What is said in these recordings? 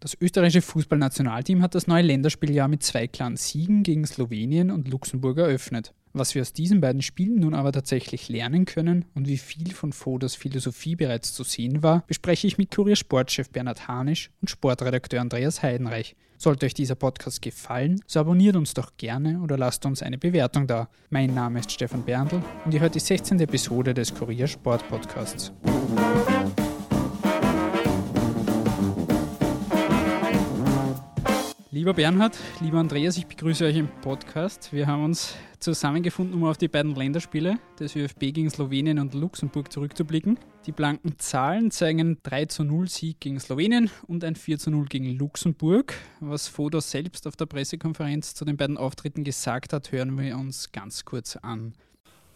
Das österreichische Fußballnationalteam hat das neue Länderspieljahr mit zwei klaren Siegen gegen Slowenien und Luxemburg eröffnet. Was wir aus diesen beiden Spielen nun aber tatsächlich lernen können und wie viel von Foders Philosophie bereits zu sehen war, bespreche ich mit Kurier-Sportchef Bernhard Hanisch und Sportredakteur Andreas Heidenreich. Sollte euch dieser Podcast gefallen, so abonniert uns doch gerne oder lasst uns eine Bewertung da. Mein Name ist Stefan Berndl und ihr hört die 16. Episode des Kurier Sport Podcasts. Lieber Bernhard, lieber Andreas, ich begrüße euch im Podcast. Wir haben uns zusammengefunden, um auf die beiden Länderspiele des ÖFB gegen Slowenien und Luxemburg zurückzublicken. Die blanken Zahlen zeigen einen 3 zu 0 Sieg gegen Slowenien und ein 4 zu 0 gegen Luxemburg. Was Fodo selbst auf der Pressekonferenz zu den beiden Auftritten gesagt hat, hören wir uns ganz kurz an.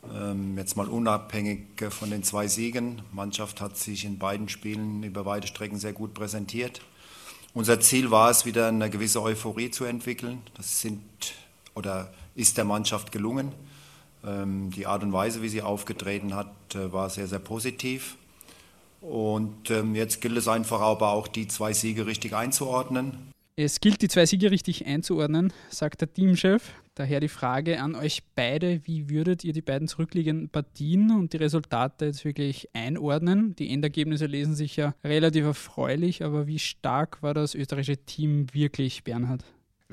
Ähm, jetzt mal unabhängig von den zwei Siegen. Die Mannschaft hat sich in beiden Spielen über weite Strecken sehr gut präsentiert. Unser Ziel war es, wieder eine gewisse Euphorie zu entwickeln. Das sind oder ist der Mannschaft gelungen. Ähm, die Art und Weise, wie sie aufgetreten hat, äh, war sehr, sehr positiv. Und ähm, jetzt gilt es einfach aber auch, die zwei Siege richtig einzuordnen. Es gilt, die zwei Siege richtig einzuordnen, sagt der Teamchef. Daher die Frage an euch beide, wie würdet ihr die beiden zurückliegenden Partien und die Resultate jetzt wirklich einordnen? Die Endergebnisse lesen sich ja relativ erfreulich, aber wie stark war das österreichische Team wirklich, Bernhard?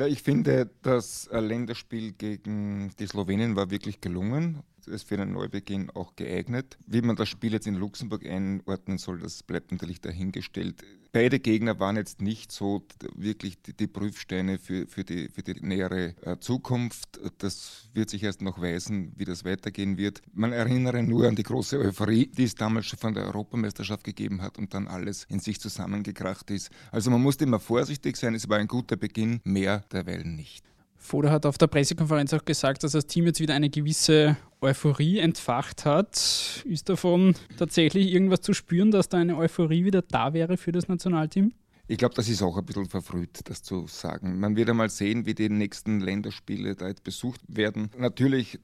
Ich finde, das Länderspiel gegen die Slowenien war wirklich gelungen. Es ist für einen Neubeginn auch geeignet. Wie man das Spiel jetzt in Luxemburg einordnen soll, das bleibt natürlich dahingestellt beide Gegner waren jetzt nicht so wirklich die, die Prüfsteine für, für, die, für die nähere äh, Zukunft. Das wird sich erst noch weisen, wie das weitergehen wird. Man erinnere nur an die große Euphorie, die es damals schon von der Europameisterschaft gegeben hat und dann alles in sich zusammengekracht ist. Also man musste immer vorsichtig sein, es war ein guter Beginn, mehr derweil nicht. Foda hat auf der Pressekonferenz auch gesagt, dass das Team jetzt wieder eine gewisse Euphorie entfacht hat. Ist davon tatsächlich irgendwas zu spüren, dass da eine Euphorie wieder da wäre für das Nationalteam? Ich glaube, das ist auch ein bisschen verfrüht, das zu sagen. Man wird einmal sehen, wie die nächsten Länderspiele da jetzt besucht werden. Natürlich,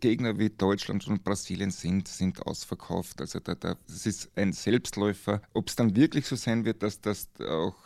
Gegner wie Deutschland und Brasilien sind, sind ausverkauft. Also da, da, das ist ein Selbstläufer. Ob es dann wirklich so sein wird, dass das auch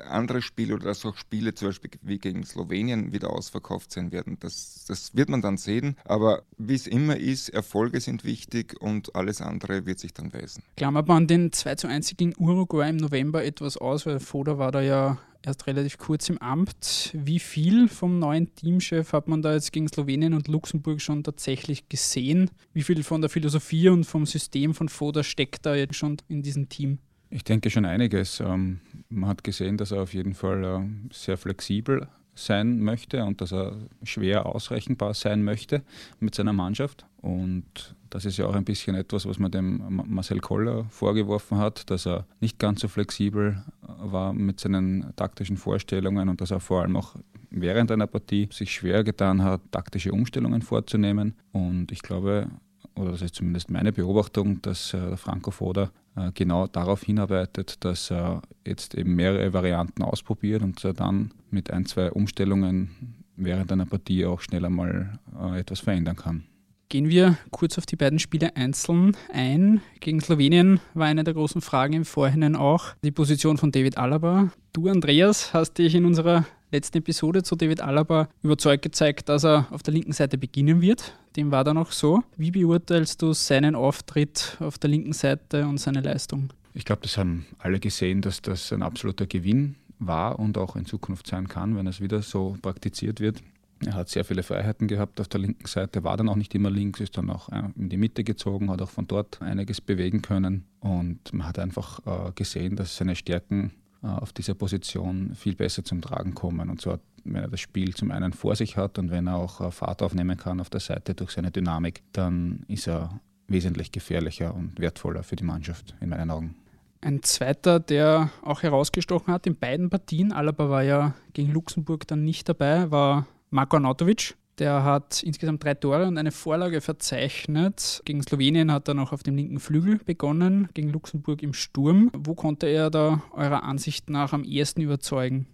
andere Spiele oder dass auch Spiele zum Beispiel wie gegen Slowenien wieder ausverkauft sein werden. Das, das wird man dann sehen. Aber wie es immer ist, Erfolge sind wichtig und alles andere wird sich dann weisen. Klammert man den 2 zu 1 gegen Uruguay im November etwas aus, weil Foda war da ja erst relativ kurz im Amt. Wie viel vom neuen Teamchef hat man da jetzt gegen Slowenien und Luxemburg schon tatsächlich gesehen? Wie viel von der Philosophie und vom System von Foda steckt da jetzt schon in diesem Team? Ich denke schon einiges. Ähm, man hat gesehen, dass er auf jeden Fall äh, sehr flexibel sein möchte und dass er schwer ausrechenbar sein möchte mit seiner Mannschaft. Und das ist ja auch ein bisschen etwas, was man dem Marcel Koller vorgeworfen hat, dass er nicht ganz so flexibel äh, war mit seinen taktischen Vorstellungen und dass er vor allem auch während einer Partie sich schwer getan hat, taktische Umstellungen vorzunehmen. Und ich glaube, oder das ist zumindest meine Beobachtung, dass äh, Franco Foda äh, genau darauf hinarbeitet, dass er jetzt eben mehrere Varianten ausprobiert und dann mit ein, zwei Umstellungen während einer Partie auch schneller mal äh, etwas verändern kann. Gehen wir kurz auf die beiden Spiele einzeln ein. Gegen Slowenien war eine der großen Fragen im Vorhinein auch die Position von David Alaba. Du, Andreas, hast dich in unserer letzten Episode zu David Alaba überzeugt gezeigt, dass er auf der linken Seite beginnen wird. Dem war dann auch so. Wie beurteilst du seinen Auftritt auf der linken Seite und seine Leistung? Ich glaube, das haben alle gesehen, dass das ein absoluter Gewinn war und auch in Zukunft sein kann, wenn es wieder so praktiziert wird. Er hat sehr viele Freiheiten gehabt auf der linken Seite, war dann auch nicht immer links, ist dann auch äh, in die Mitte gezogen, hat auch von dort einiges bewegen können. Und man hat einfach äh, gesehen, dass seine Stärken auf dieser Position viel besser zum Tragen kommen. Und zwar, wenn er das Spiel zum einen vor sich hat und wenn er auch Fahrt aufnehmen kann auf der Seite durch seine Dynamik, dann ist er wesentlich gefährlicher und wertvoller für die Mannschaft in meinen Augen. Ein zweiter, der auch herausgestochen hat in beiden Partien, Alaba war ja gegen Luxemburg dann nicht dabei, war Marko Arnautovic. Der hat insgesamt drei Tore und eine Vorlage verzeichnet. Gegen Slowenien hat er noch auf dem linken Flügel begonnen, gegen Luxemburg im Sturm. Wo konnte er da eurer Ansicht nach am ehesten überzeugen?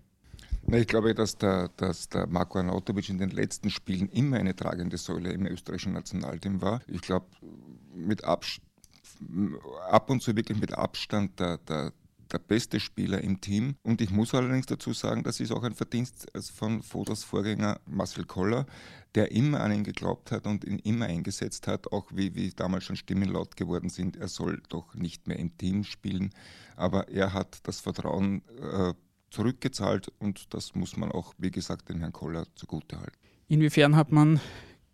Ich glaube, dass der, dass der Marko Arnautovic in den letzten Spielen immer eine tragende Säule im österreichischen Nationalteam war. Ich glaube, mit ab und zu wirklich mit Abstand der, der der beste Spieler im Team. Und ich muss allerdings dazu sagen, das ist auch ein Verdienst von Foders Vorgänger Marcel Koller, der immer an ihn geglaubt hat und ihn immer eingesetzt hat, auch wie, wie damals schon Stimmen laut geworden sind, er soll doch nicht mehr im Team spielen. Aber er hat das Vertrauen äh, zurückgezahlt und das muss man auch, wie gesagt, dem Herrn Koller zugutehalten. Inwiefern hat man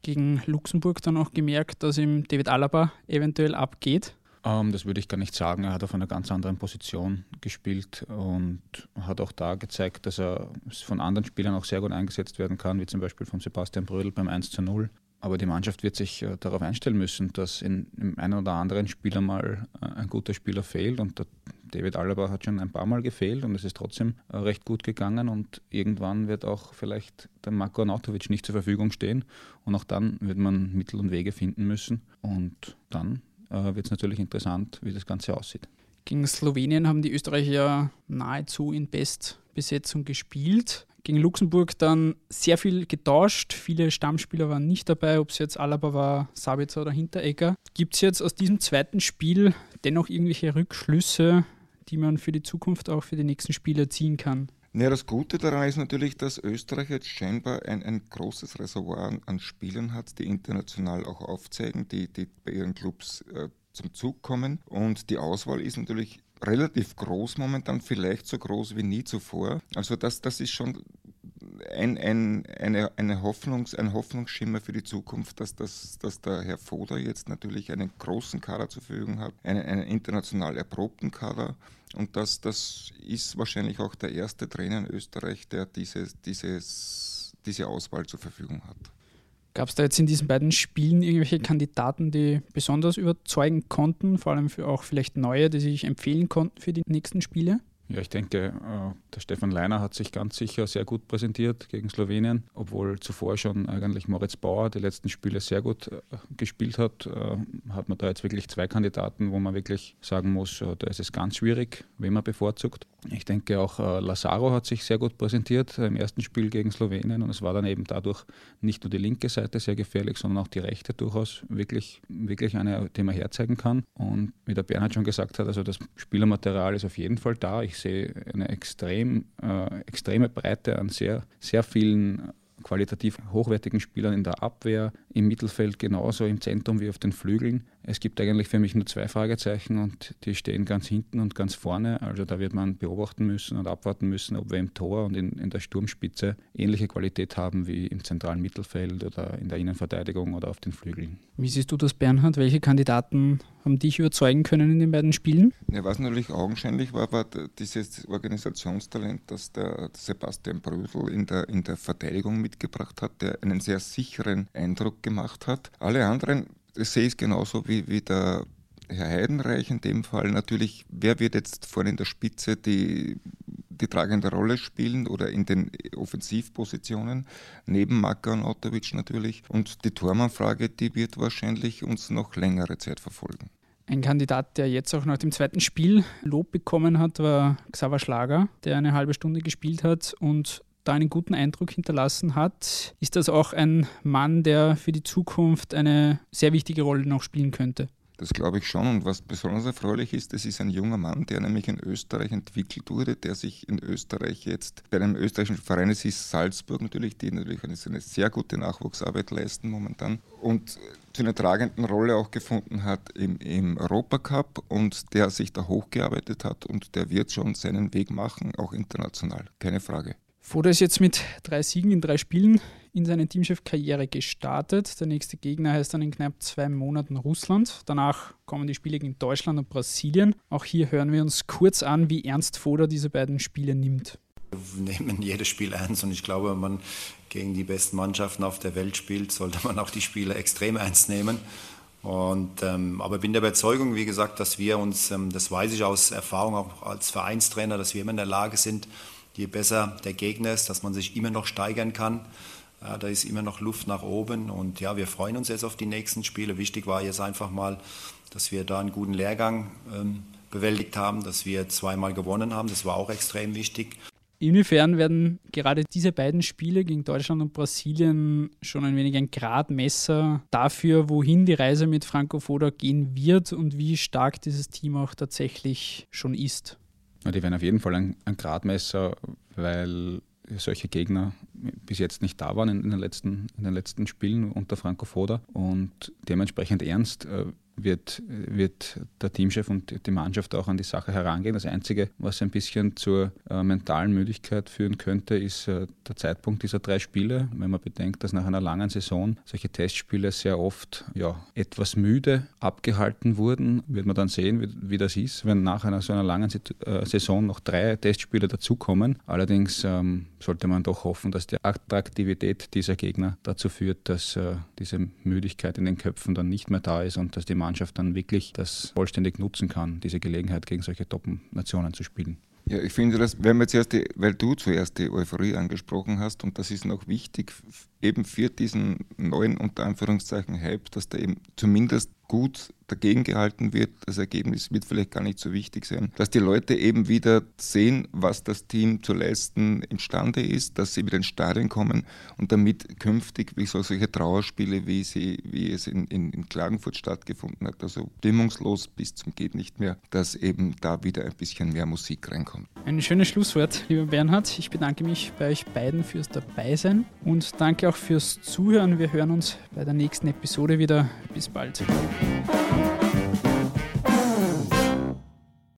gegen Luxemburg dann auch gemerkt, dass ihm David Alaba eventuell abgeht? Ähm, das würde ich gar nicht sagen. Er hat auf einer ganz anderen Position gespielt und hat auch da gezeigt, dass er von anderen Spielern auch sehr gut eingesetzt werden kann, wie zum Beispiel von Sebastian Brödel beim 1 zu 0. Aber die Mannschaft wird sich äh, darauf einstellen müssen, dass in, in einem oder anderen Spieler mal äh, ein guter Spieler fehlt. Und David Alaba hat schon ein paar Mal gefehlt und es ist trotzdem äh, recht gut gegangen. Und irgendwann wird auch vielleicht der Marko Arnautovic nicht zur Verfügung stehen. Und auch dann wird man Mittel und Wege finden müssen. Und dann äh, wird es natürlich interessant, wie das Ganze aussieht. Gegen Slowenien haben die Österreicher nahezu in Bestbesetzung gespielt. Gegen Luxemburg dann sehr viel getauscht. Viele Stammspieler waren nicht dabei, ob es jetzt Alaba war, Sabitzer oder Hinteregger. Gibt es jetzt aus diesem zweiten Spiel dennoch irgendwelche Rückschlüsse, die man für die Zukunft auch für die nächsten Spiele ziehen kann? Ja, das Gute daran ist natürlich, dass Österreich jetzt scheinbar ein, ein großes Reservoir an, Spielern hat, die international auch aufzeigen, die, die bei ihren Clubs äh, zum Zug kommen. Und die Auswahl ist natürlich relativ groß momentan, vielleicht so groß wie nie zuvor. Also das, das ist schon ein, ein, eine, eine Hoffnungs-, ein Hoffnungsschimmer für die Zukunft, dass, das, dass der Herr Foder jetzt natürlich einen großen Kader zur Verfügung hat, einen, einen international erprobten Kader. Und das, das ist wahrscheinlich auch der erste Trainer in Österreich, der dieses, dieses, diese Auswahl zur Verfügung hat. Gab es da jetzt in diesen beiden Spielen irgendwelche Kandidaten, die besonders überzeugen konnten, vor allem auch vielleicht neue, die sich empfehlen konnten für die nächsten Spiele? Ja, ich denke, äh, der Stefan Leiner hat sich ganz sicher sehr gut präsentiert gegen Slowenien, obwohl zuvor schon eigentlich Moritz Bauer die letzten Spiele sehr gut äh, gespielt hat. Äh, hat man da jetzt wirklich zwei Kandidaten, wo man wirklich sagen muss, da ist es ganz schwierig, wen man bevorzugt. Ich denke auch Lazaro hat sich sehr gut präsentiert im ersten Spiel gegen Slowenien und es war dann eben dadurch nicht nur die linke Seite sehr gefährlich, sondern auch die rechte durchaus wirklich, wirklich eine, die man herzeigen kann. Und wie der Bernhard schon gesagt hat, also das Spielermaterial ist auf jeden Fall da. Ich sehe eine extrem, äh, extreme Breite an sehr, sehr vielen qualitativ hochwertigen Spielern in der Abwehr, im Mittelfeld genauso, im Zentrum wie auf den Flügeln. Es gibt eigentlich für mich nur zwei Fragezeichen und die stehen ganz hinten und ganz vorne. Also da wird man beobachten müssen und abwarten müssen, ob wir im Tor und in, in der Sturmspitze ähnliche Qualität haben wie im zentralen Mittelfeld oder in der Innenverteidigung oder auf den Flügeln. Wie siehst du das, Bernhard? Welche Kandidaten haben dich überzeugen können in den beiden Spielen? Ja, was natürlich augenscheinlich war, war dieses Organisationstalent, das der Sebastian Brösel in der, in der Verteidigung mitgebracht hat, der einen sehr sicheren Eindruck gemacht hat. Alle anderen sehe ich genauso wie, wie der Herr Heidenreich in dem Fall. Natürlich, wer wird jetzt vorne in der Spitze die, die tragende Rolle spielen oder in den Offensivpositionen, neben Maka und Otovic natürlich. Und die Tormannfrage, die wird wahrscheinlich uns noch längere Zeit verfolgen. Ein Kandidat, der jetzt auch nach dem zweiten Spiel Lob bekommen hat, war Xaver Schlager, der eine halbe Stunde gespielt hat und da einen guten Eindruck hinterlassen hat, ist das auch ein Mann, der für die Zukunft eine sehr wichtige Rolle noch spielen könnte. Das glaube ich schon. Und was besonders erfreulich ist, das ist ein junger Mann, der nämlich in Österreich entwickelt wurde, der sich in Österreich jetzt bei einem österreichischen Verein, es ist Salzburg natürlich, die natürlich eine, eine sehr gute Nachwuchsarbeit leisten momentan und zu einer tragenden Rolle auch gefunden hat im, im Europacup und der sich da hochgearbeitet hat und der wird schon seinen Weg machen, auch international, keine Frage. Foda ist jetzt mit drei Siegen in drei Spielen in seine Teamchef-Karriere gestartet. Der nächste Gegner heißt dann in knapp zwei Monaten Russland. Danach kommen die Spiele gegen Deutschland und Brasilien. Auch hier hören wir uns kurz an, wie ernst Foda diese beiden Spiele nimmt. Wir nehmen jedes Spiel ernst und ich glaube, wenn man gegen die besten Mannschaften auf der Welt spielt, sollte man auch die Spiele extrem ernst nehmen. Und, ähm, aber ich bin der Überzeugung, wie gesagt, dass wir uns, ähm, das weiß ich aus Erfahrung auch als Vereinstrainer, dass wir immer in der Lage sind, je besser der Gegner ist, dass man sich immer noch steigern kann. Ja, da ist immer noch Luft nach oben und ja, wir freuen uns jetzt auf die nächsten Spiele. Wichtig war jetzt einfach mal, dass wir da einen guten Lehrgang ähm, bewältigt haben, dass wir zweimal gewonnen haben. Das war auch extrem wichtig. Inwiefern werden gerade diese beiden Spiele gegen Deutschland und Brasilien schon ein wenig ein Gradmesser dafür, wohin die Reise mit Franco Foda gehen wird und wie stark dieses Team auch tatsächlich schon ist? Die werden auf jeden Fall ein, ein Gradmesser, weil solche Gegner bis jetzt nicht da waren in, in, den, letzten, in den letzten Spielen unter Franco Foda und dementsprechend ernst. Äh, wird, wird der Teamchef und die Mannschaft auch an die Sache herangehen. Das Einzige, was ein bisschen zur äh, mentalen Müdigkeit führen könnte, ist äh, der Zeitpunkt dieser drei Spiele. Wenn man bedenkt, dass nach einer langen Saison solche Testspiele sehr oft ja, etwas müde abgehalten wurden, wird man dann sehen, wie, wie das ist, wenn nach einer so einer langen äh, Saison noch drei Testspiele dazukommen. Allerdings ähm, sollte man doch hoffen, dass die Attraktivität dieser Gegner dazu führt, dass äh, diese Müdigkeit in den Köpfen dann nicht mehr da ist und dass die Mannschaft Mannschaft dann wirklich das vollständig nutzen kann, diese Gelegenheit gegen solche Top-Nationen zu spielen. Ja, ich finde das, wenn wir zuerst die, weil du zuerst die Euphorie angesprochen hast, und das ist noch wichtig, eben für diesen neuen, unter Anführungszeichen, Hype, dass da eben zumindest gut dagegen gehalten wird. Das Ergebnis wird vielleicht gar nicht so wichtig sein. Dass die Leute eben wieder sehen, was das Team zu leisten imstande ist, dass sie wieder ins Stadion kommen und damit künftig wie so solche Trauerspiele, wie, sie, wie es in, in, in Klagenfurt stattgefunden hat, also stimmungslos bis zum geht nicht mehr, dass eben da wieder ein bisschen mehr Musik reinkommt. Ein schönes Schlusswort, lieber Bernhard. Ich bedanke mich bei euch beiden fürs Dabeisein und danke auch fürs Zuhören. Wir hören uns bei der nächsten Episode wieder. Bis bald.